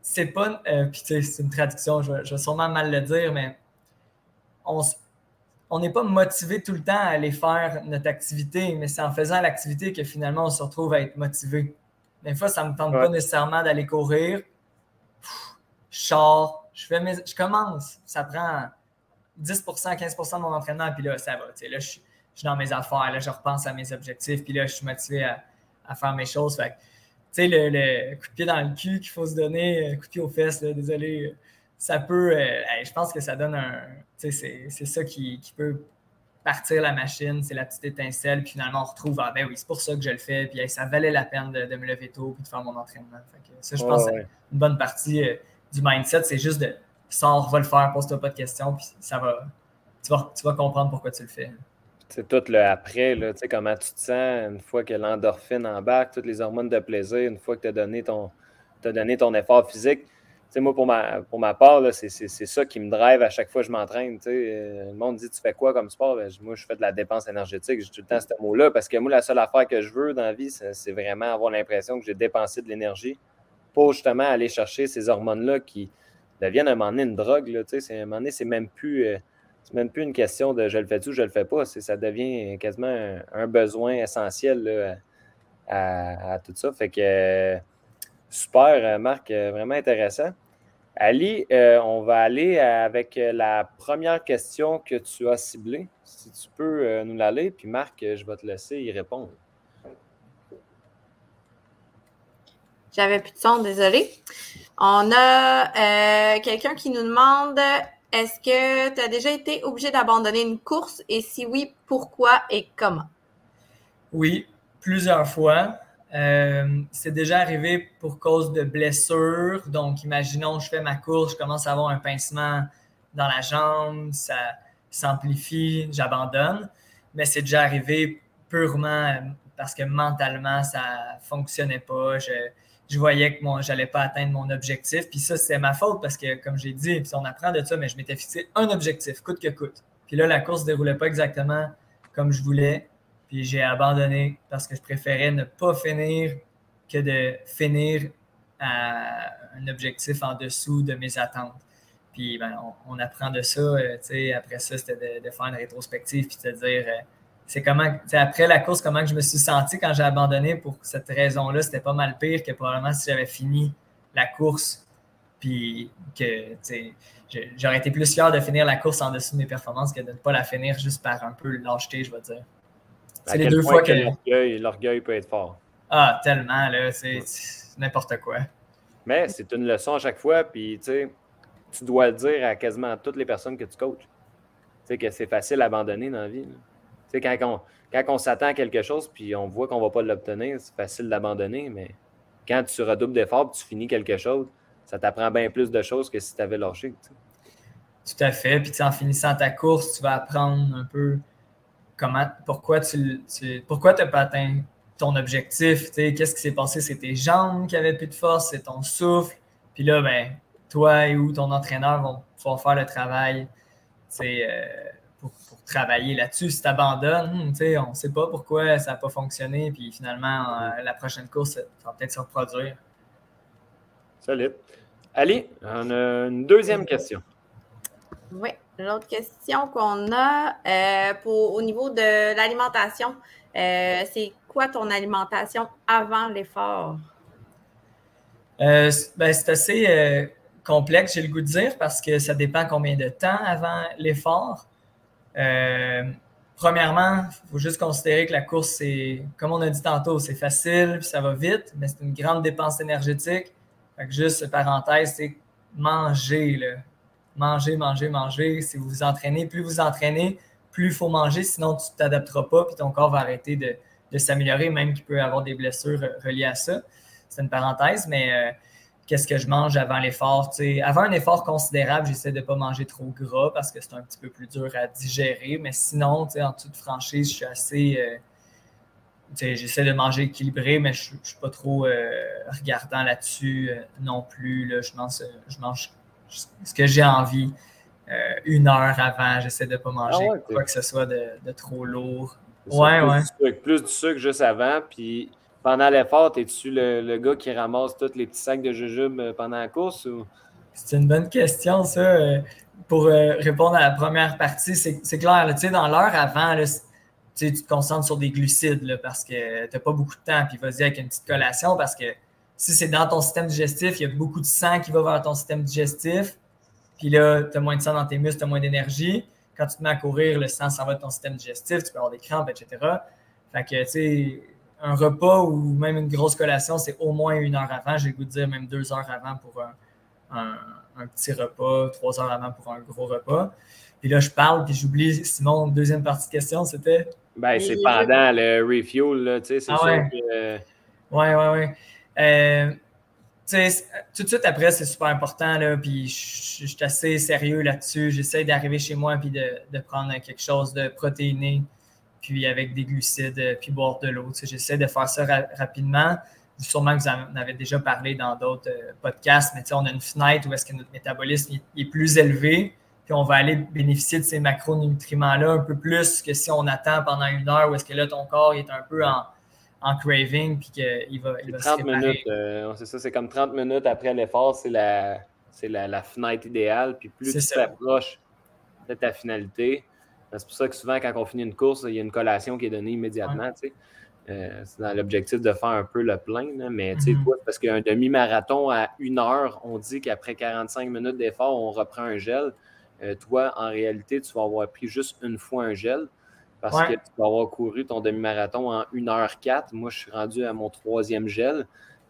C'est pas. Euh, puis tu sais, c'est une traduction, je, vais sûrement mal le dire, mais on n'est pas motivé tout le temps à aller faire notre activité, mais c'est en faisant l'activité que finalement on se retrouve à être motivé. Des fois, ça ne me tente pas nécessairement d'aller courir. je sors, je, fais mes, je commence. Ça prend 10% 15% de mon entraînement, puis là, ça va. Là, je, je suis dans mes affaires, là, je repense à mes objectifs, puis là, je suis motivé à, faire mes choses. Fait tu sais, le, coup de pied dans le cul qu'il faut se donner, euh, coup de pied aux fesses, désolé, ça peut, euh, je pense que ça donne un, tu sais, c'est ça qui, peut partir la machine, c'est la petite étincelle, puis finalement on retrouve, ah ben oui, c'est pour ça que je le fais, puis ça valait la peine de, me lever tôt, puis de faire mon entraînement. ça, je pense c'est une bonne partie euh, du mindset, c'est juste de sors, va le faire, pose-toi pas de questions, puis ça va, tu vas, tu vas comprendre pourquoi tu le fais. C'est tout le après, là, comment tu te sens une fois que l'endorphine embarque, toutes les hormones de plaisir, une fois que tu as donné ton, donné ton effort physique. moi, pour ma, pour ma part, c'est ça qui me drive à chaque fois que je m'entraîne. Euh, le monde dit Tu fais quoi comme sport? Ben, Moi, je fais de la dépense énergétique. J'ai tout le temps ce mot-là parce que moi, la seule affaire que je veux dans la vie, c'est vraiment avoir l'impression que j'ai dépensé de l'énergie pour justement aller chercher ces hormones-là qui deviennent à un moment donné une drogue. Là, à un moment donné, c'est même plus. Euh, même plus une question de je le fais-tu ou je le fais pas. Ça devient quasiment un, besoin essentiel à, tout ça. Fait que super, euh, Marc, vraiment intéressant. Ali, euh, on va aller avec la première question que tu as ciblée. Si tu peux euh, nous l'aller, puis Marc, je vais te laisser y répondre. J'avais plus de son, désolé. On a euh, quelqu'un qui nous demande est-ce que tu as déjà été obligé d'abandonner une course? Et si oui, pourquoi et comment? Oui, plusieurs fois. Euh, c'est déjà arrivé pour cause de blessures. Donc, imaginons, je fais ma course, je commence à avoir un pincement dans la jambe, ça s'amplifie, j'abandonne. Mais c'est déjà arrivé purement parce que mentalement, ça ne fonctionnait pas. Voyais que je n'allais pas atteindre mon objectif. Puis ça, c'est ma faute parce que, comme j'ai dit, puis on apprend de ça, mais je m'étais fixé un objectif, coûte que coûte. Puis là, la course ne déroulait pas exactement comme je voulais. Puis j'ai abandonné parce que je préférais ne pas finir que de finir à un objectif en dessous de mes attentes. Puis ben, on, apprend de ça. Euh, après ça, c'était de, faire une rétrospective puis de dire euh, c'est comment, après la course, comment je me suis senti quand j'ai abandonné pour cette raison-là. C'était pas mal pire que probablement si j'avais fini la course. Puis que j'aurais été plus fier de finir la course en dessous de mes performances que de ne pas la finir juste par un peu lâcheté, je vais dire. C'est les deux fois que. L'orgueil peut être fort. Ah, tellement, là. C'est n'importe quoi. Mais c'est une leçon à chaque fois, puis tu sais, tu dois le dire à quasiment toutes les personnes que tu coaches. Tu sais, que c'est facile d'abandonner dans la vie. Quand on, s'attend à quelque chose, puis on voit qu'on ne va pas l'obtenir, c'est facile d'abandonner, mais quand tu redoubles d'efforts tu finis quelque chose, ça t'apprend bien plus de choses que si tu avais lâché. Tout à fait. Puis en finissant ta course, tu vas apprendre un peu pourquoi tu, pourquoi n'as pas atteint ton objectif, qu'est-ce qui s'est passé, c'est tes jambes qui avaient plus de force, c'est ton souffle, puis là, ben, toi et ou ton entraîneur vont pouvoir faire le travail, euh, pour, travailler là-dessus. Si tu abandonnes, hmm, on ne sait pas pourquoi ça n'a pas fonctionné, puis finalement, euh, la prochaine course, ça va peut-être se reproduire. Salut. Allez, on a une deuxième question. Oui. L'autre question qu'on a euh, pour, au niveau de l'alimentation, euh, c'est quoi ton alimentation avant l'effort? Euh, ben, c'est assez complexe, j'ai le goût de dire, parce que ça dépend combien de temps avant l'effort. Premièrement, il faut juste considérer que la course, c'est, comme on a dit tantôt, c'est facile, ça va vite, mais c'est une grande dépense énergétique. Fait que juste parenthèse, c'est manger. Là manger, manger, manger. Si vous vous entraînez, plus vous entraînez, plus il faut manger, sinon tu ne t'adapteras pas, puis ton corps va arrêter de, s'améliorer, même qu'il peut avoir des blessures reliées à ça. C'est une parenthèse, mais euh, qu'est-ce que je mange avant l'effort? Avant un effort considérable, j'essaie de ne pas manger trop gras parce que c'est un petit peu plus dur à digérer, mais sinon, en toute franchise, je suis assez. Euh, j'essaie de manger équilibré, mais je ne suis pas trop euh, regardant là-dessus non plus. Là. Je, mange, je mange ce que j'ai envie. Euh, une heure avant, j'essaie de ne pas manger ah quoi que ce soit de, trop lourd. Ouais, plus ouais. plus du sucre juste avant, puis pendant l'effort, es-tu le, gars qui ramasse tous les petits sacs de jujube euh, pendant la course ou? C'est une bonne question, ça. Euh, pour répondre à la première partie, c'est clair, sais, dans l'heure avant, tu te concentres sur des glucides parce que tu n'as pas beaucoup de temps, puis vas-y avec une petite collation parce que si c'est dans ton système digestif, il y a beaucoup de sang qui va vers ton système digestif. Puis là, tu as moins de sang dans tes muscles, tu as moins d'énergie. Quand tu te mets à courir, le sang s'en va de ton système digestif, tu peux avoir des crampes, etc. Fait que, tu sais, un repas ou même une grosse collation, c'est au moins une heure avant. J'ai le goût de dire même deux heures avant pour un, petit repas, trois heures avant pour un gros repas. Puis là, je parle, puis j'oublie, Simon, deuxième partie de question, c'était? Ben, c'est pendant le refuel, là, tu sais, c'est ah ouais. que. Ouais, ouais, ouais. Euh, tout de suite après, c'est super important, là, puis je, suis assez sérieux là-dessus. J'essaie d'arriver chez moi puis de, prendre quelque chose de protéiné, puis avec des glucides, puis boire de l'eau. J'essaie de faire ça rapidement. sûrement que vous en avez déjà parlé dans d'autres podcasts, mais on a une fenêtre où est-ce que notre métabolisme est plus élevé, puis on va aller bénéficier de ces macronutriments-là un peu plus que si on attend pendant une heure où est-ce que là, ton corps est un peu en, en craving, puis qu'il va, il va 30 minutes, euh, c'est ça, c'est comme 30 minutes après l'effort, c'est la, la, la, fenêtre idéale, puis plus tu t'approches de ta finalité, c'est pour ça que souvent, quand on finit une course, il y a une collation qui est donnée immédiatement, euh, c'est dans l'objectif de faire un peu le plein, mais tu sais, mm-hmm. parce qu'un demi-marathon à une heure, on dit qu'après 45 minutes d'effort, on reprend un gel. Euh, toi, en réalité, tu vas avoir pris juste une fois un gel parce que tu vas avoir couru ton demi-marathon en 1h04. Moi, je suis rendu à mon troisième gel.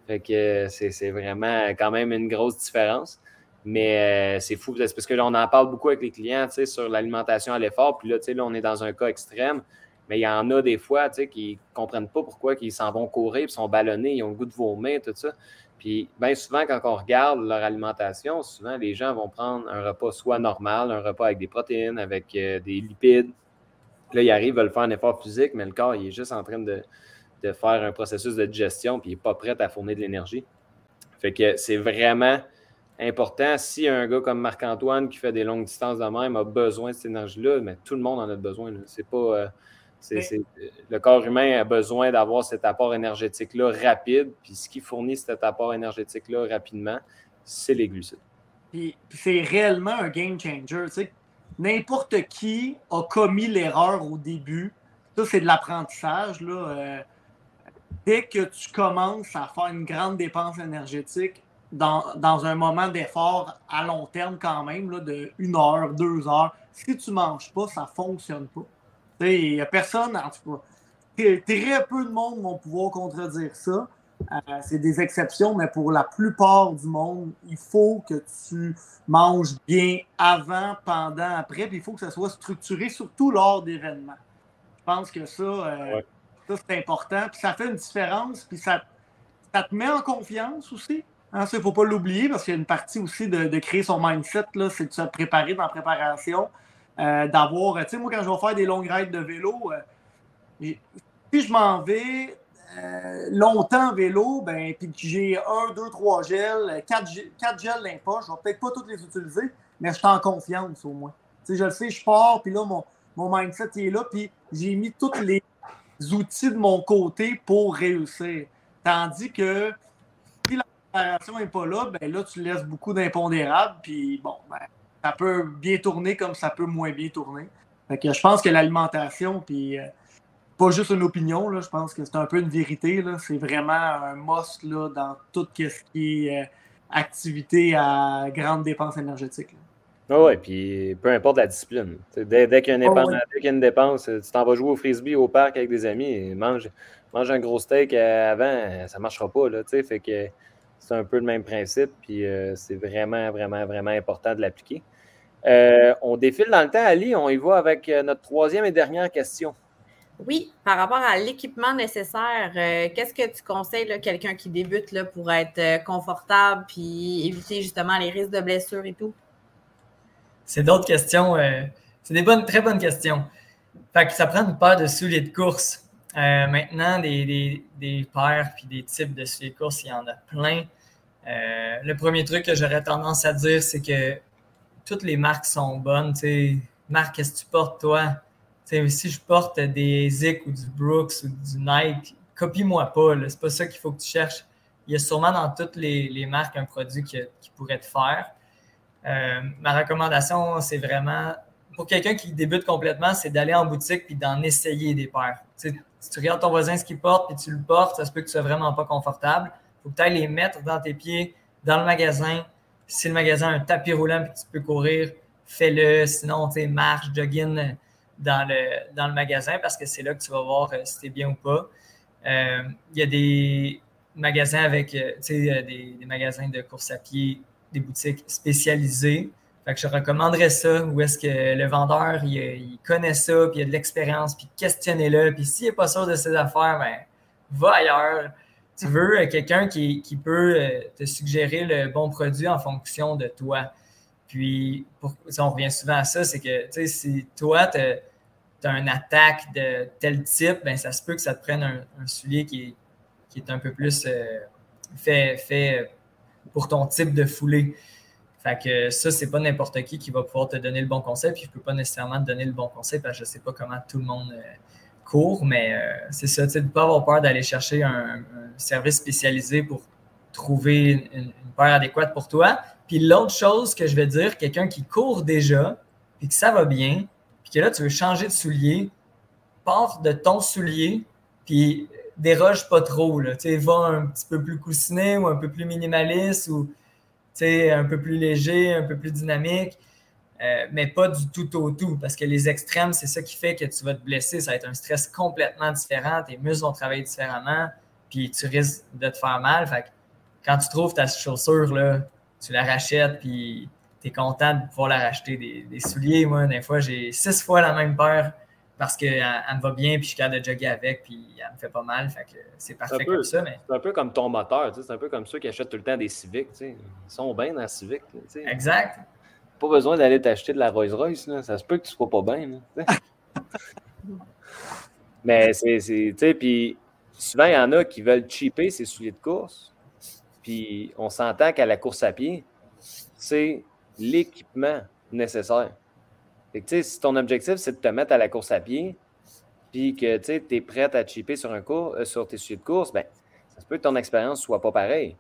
Fait que c'est vraiment quand même une grosse différence. Mais euh, c'est fou parce que là, on en parle beaucoup avec les clients sur l'alimentation à l'effort. Puis là, là, on est dans un cas extrême. Mais il y en a des fois qui ne comprennent pas pourquoi ils s'en vont courir, puis sont ballonnés, ils ont le goût de vomir, tout ça. Puis bien souvent, quand on regarde leur alimentation, souvent les gens vont prendre un repas soit normal, un repas avec des protéines, avec euh, des lipides. Là, ils arrivent, veulent faire un effort physique, mais le corps, il est juste en train de, faire un processus de digestion, puis il n'est pas prêt à fournir de l'énergie. Fait que c'est vraiment important. Si un gars comme Marc-Antoine qui fait des longues distances de même a besoin de cette énergie-là, mais tout le monde en a besoin. C'est pas. Euh, le corps humain a besoin d'avoir cet apport énergétique-là rapide. Puis ce qui fournit cet apport énergétique-là rapidement, c'est les glucides. Puis, c'est réellement un game changer. N'importe qui a commis l'erreur au début. Ça, c'est de l'apprentissage. Euh, dès que tu commences à faire une grande dépense énergétique dans, un moment d'effort à long terme quand même, là, de une heure, deux heures, si tu ne manges pas, ça ne fonctionne pas. Il n'y a personne, en tout cas, très peu de monde vont pouvoir contredire ça. Euh, c'est des exceptions, mais pour la plupart du monde, il faut que tu manges bien avant, pendant, après, puis il faut que ça soit structuré, surtout lors d'événements. Je pense que ça, euh, c'est important, puis ça fait une différence, puis ça, ça te met en confiance aussi. Hein, il ne faut pas l'oublier, parce qu'il y a une partie aussi de, créer son mindset, c'est de se préparer dans la préparation. Euh, d'avoir, tu sais, moi, quand je vais faire des longues rides de vélo, euh, si je m'en vais euh, longtemps vélo, ben, puis que j'ai un, deux, trois gels, quatre, quatre gels poches, je vais peut-être pas tous les utiliser, mais je suis en confiance au moins. Tu sais, je le sais, je pars, puis là, mon, mon mindset est là, puis j'ai mis tous les outils de mon côté pour réussir. Tandis que préparation n'est pas là, ben là, tu laisses beaucoup d'impondérables, puis bon, ben, ça peut bien tourner comme ça peut moins bien tourner. je pense que l'alimentation, puis euh, pas juste une opinion, là, je pense que c'est un peu une vérité. C'est vraiment un must là, dans tout ce qui est euh, activité à grande dépense énergétique. oui, puis peu importe la discipline. Dès, qu'il y, a une dépense, tu t'en vas jouer au frisbee au parc avec des amis et mange, mange un gros steak euh, avant, ça ne marchera pas. Là, fait que c'est un peu le même principe, puis c'est vraiment, vraiment, vraiment important de l'appliquer. Euh, on défile dans le temps, Ali. On y va avec euh, notre troisième et dernière question. Oui, par rapport à l'équipement nécessaire, euh, qu'est-ce que tu conseilles quelqu'un qui débute là, pour être confortable puis éviter justement les risques de blessures et tout? C'est d'autres questions. c'est des bonnes, très bonnes questions. Fait que ça prend une paire de souliers de course. Maintenant, des, des, paires puis des types de souliers de il y en a plein. le premier truc que j'aurais tendance à dire, c'est que toutes les marques sont bonnes. sais, Marque, qu'est-ce que tu portes, toi? si je porte des Zik ou du Brooks ou du Nike, copie-moi pas. C'est pas ça qu'il faut que tu cherches. Il y a sûrement dans toutes les, marques un produit qui, pourrait te faire. Euh, ma recommandation, c'est vraiment, pour quelqu'un qui débute complètement, c'est d'aller en boutique et d'en essayer des paires. Si tu regardes ton voisin ce qu'il porte et tu le portes, ça se peut que tu sois vraiment pas confortable. Il faut que tu ailles les mettre dans tes pieds, dans le magasin, si le magasin a un tapis roulant que tu peux courir, fais-le. Sinon, tu marche, jogging dans le, dans le magasin parce que c'est là que tu vas voir euh, si tu es bien ou pas. Euh, il y a des magasins avec euh, des, des, magasins de course à pied, des boutiques spécialisées. Fait que je recommanderais ça, où est-ce que le vendeur, il, connaît ça, puis il a de l'expérience, puis questionnez-le. Puis s'il n'est pas sûr de ses affaires, ben, va ailleurs tu veux euh, quelqu'un qui, peut euh, te suggérer le bon produit en fonction de toi. Puis, pour, on revient souvent à ça, c'est que si toi, tu as, une attaque de tel type, ben, ça se peut que ça te prenne un, soulier qui qui est un peu plus fait, fait pour ton type de foulée. Fait que ça, c'est pas n'importe qui qui va pouvoir te donner le bon conseil, puis je peux pas nécessairement te donner le bon conseil parce que je sais pas comment tout le monde court, mais c'est ça, tu sais, de pas avoir peur d'aller chercher un, service spécialisé pour trouver une, paire adéquate pour toi. Puis l'autre chose que je vais dire, quelqu'un qui court déjà, puis que ça va bien, puis que là, tu veux changer de soulier, pars de ton soulier, puis déroge pas trop. Là. Tu sais, va un petit peu plus coussiné ou un peu plus minimaliste ou un peu plus léger, un peu plus dynamique. Euh, mais pas du tout au tout, parce que les extrêmes, c'est ça qui fait que tu vas te blesser. Ça va être un stress complètement différent, tes muscles vont travailler différemment, puis tu risques de te faire mal. Quand tu trouves ta chaussure, là, tu la rachètes, puis tu es content de pouvoir la racheter. Des, souliers, moi, des fois, j'ai six fois la même paire parce qu'elle me va bien, puis je suis capable de jogger avec, puis elle me fait pas mal. Fait que c'est parfait comme ça. Mais... C'est un peu comme ton moteur, c'est un peu comme ceux qui achètent tout le temps des Civic. Ils sont bien dans la Civic. Exact. Pas besoin d'aller t'acheter de la Rolls Royce, là. ça se peut que tu sois pas bien. mais c'est, tu sais, puis souvent, il y en a qui veulent cheaper ces souliers de course. Puis on s'entend qu'à la course à pied, c'est l'équipement nécessaire. Si ton objectif, c'est de te mettre à la course à pied, puis que tu es prêt à chipper sur, un cours, euh, sur tes souliers de course, ben, ça se peut que ton expérience soit pas pareille.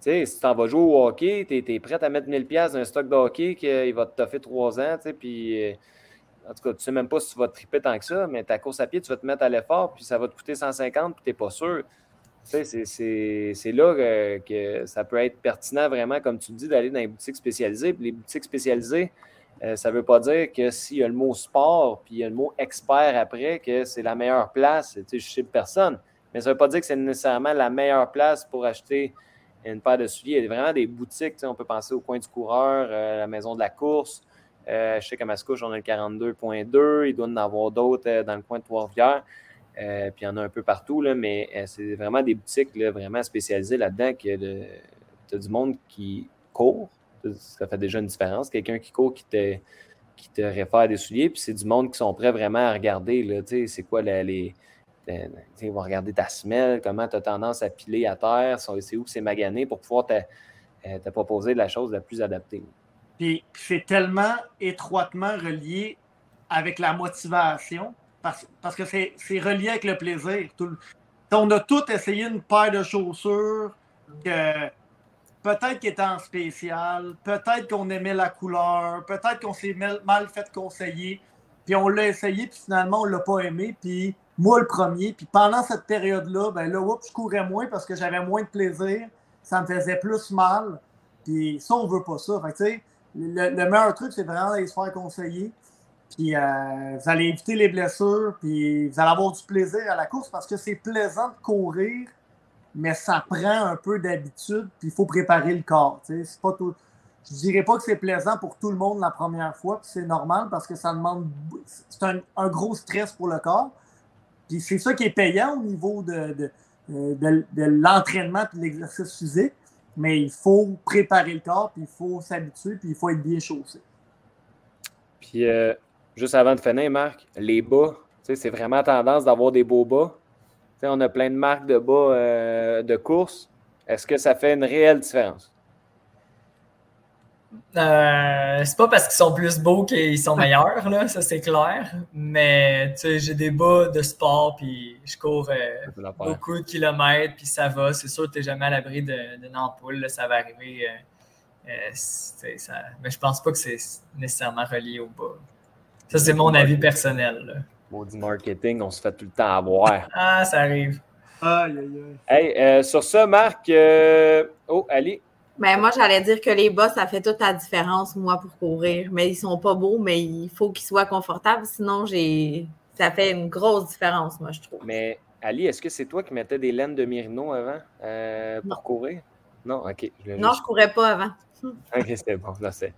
si tu t'en vas jouer au hockey, tu es, prêt à mettre 1000$ dans un stock de hockey qu'il va te toffer 3 ans, puis euh, en tout cas, tu sais même pas si tu vas te triper tant que ça, mais ta course à pied, tu vas te mettre à l'effort, puis ça va te coûter 150, puis tu n'es pas sûr. C'est là que, que, ça peut être pertinent vraiment, comme tu dis, d'aller dans les boutiques spécialisées. Puis les boutiques spécialisées, euh, ça ne veut pas dire que s'il y a le mot sport, puis il y a le mot expert après, que c'est la meilleure place. Je ne sais personne. Mais ça ne veut pas dire que c'est nécessairement la meilleure place pour acheter une paire de souliers. Il y a vraiment des boutiques. On peut penser au coin du coureur, euh, la maison de la course. Euh, je sais qu'à Mascouche, on a le 42.2. Il doit en avoir d'autres dans le coin de Trois-Rivières. Euh, puis il y en a un peu partout, là, mais euh, c'est vraiment des boutiques vraiment spécialisées là-dedans tu as du monde qui court. Ça fait déjà une différence. Quelqu'un qui court qui te, qui te réfère des souliers, puis c'est du monde qui sont prêts vraiment à regarder. C'est quoi les. ils vont regarder ta semelle, comment tu as tendance à piler à terre, c'est où c'est magané pour pouvoir te, euh, te, proposer la chose la plus adaptée. Puis c'est tellement étroitement relié avec la motivation parce, que c'est relié avec le plaisir. on a tous essayé une paire de chaussures que peut-être qu'elle était en spécial, peut-être qu'on aimait la couleur, peut-être qu'on s'est mal fait conseiller, puis on l'a essayé, puis finalement, on l'a pas aimé, puis moi le premier, puis pendant cette période-là, ben là, oups, je courais moins parce que j'avais moins de plaisir, ça me faisait plus mal, puis ça, on veut pas ça. Le, le meilleur truc, c'est vraiment d'aller se faire conseiller. Puis euh, vous allez éviter les blessures, puis vous allez avoir du plaisir à la course parce que c'est plaisant de courir, mais ça prend un peu d'habitude, puis il faut préparer le corps. C'est pas tout... Je ne dirais pas que c'est plaisant pour tout le monde la première fois, puis c'est normal parce que ça demande. C'est un, gros stress pour le corps. Puis c'est ça qui est payant au niveau de, de, euh, l'entraînement et de l'exercice physique, mais il faut préparer le corps, puis il faut s'habituer, puis il faut être bien chaussé. Puis euh, juste avant de finir, Marc, les bas, c'est vraiment tendance d'avoir des beaux bas. On a plein de marques de bas euh, de course. Est-ce que ça fait une réelle différence? Euh, c'est pas parce qu'ils sont plus beaux qu'ils sont meilleurs, là, ça c'est clair. Mais j'ai des bas de sport, puis je cours euh, beaucoup de kilomètres, puis ça va. C'est sûr que tu n'es jamais à l'abri d'une ampoule, ça va arriver. Ça... Mais je pense pas que c'est nécessairement relié au bas. Ça, c'est mon avis personnel. Maudit marketing, on se fait tout le temps avoir. ah, ça arrive. Aïe, aïe, aïe. Hey, euh, sur ça, Marc, euh, oh, Ali. Ben, moi, j'allais dire que les bas, ça fait toute la différence, moi, pour courir. Mais ils sont pas beaux, mais il faut qu'ils soient confortables. Sinon, j'ai ça fait une grosse différence, moi, je trouve. Mais Ali, est-ce que c'est toi qui mettais des laines de Myrino avant euh, pour courir? Non, OK. non, je courais pas avant. OK, c'était bon. Là, c'est.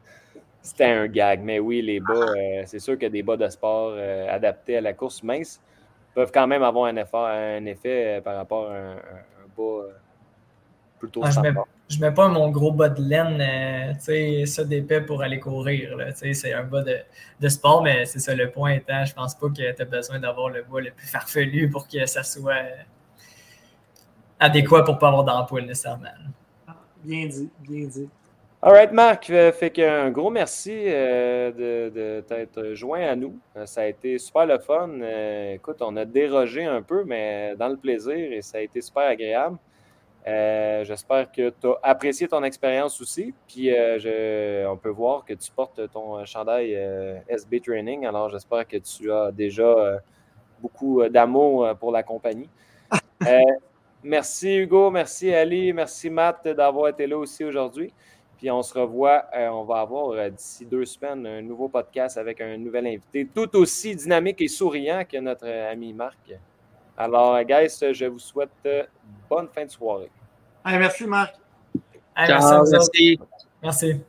C'était un gag. Mais oui, les bas, euh, c'est sûr que des bas de sport euh, adaptés à la course mince peuvent quand même avoir un, un effet euh, par rapport à un, bas plutôt ah, je, mets, je mets pas mon gros bas de laine, tu sais, ça d'épais pour aller courir. C'est un bas de, sport, mais c'est ça le point étant. Je pense pas que tu as besoin d'avoir le bas le plus farfelu pour que ça soit adéquat pour pas avoir d'ampoule nécessairement. Bien dit, bien dit. All right, Marc. Euh, fait qu'un gros merci euh, de, t'être joint à nous. Euh, ça a été super le fun. écoute, on a dérogé un peu, mais dans le plaisir et ça a été super agréable. J'espère que tu as apprécié ton expérience aussi. Puis on peut voir que tu portes ton chandail SB Training. Alors j'espère que tu as déjà beaucoup d'amour pour la compagnie. merci Hugo, merci Ali, merci Matt d'avoir été là aussi aujourd'hui. Puis on se revoit, euh, on va avoir euh, d'ici deux semaines un nouveau podcast avec un nouvel invité, tout aussi dynamique et souriant que notre ami Marc. Alors, guys, je vous souhaite euh, bonne fin de soirée. merci, Marc. merci. merci.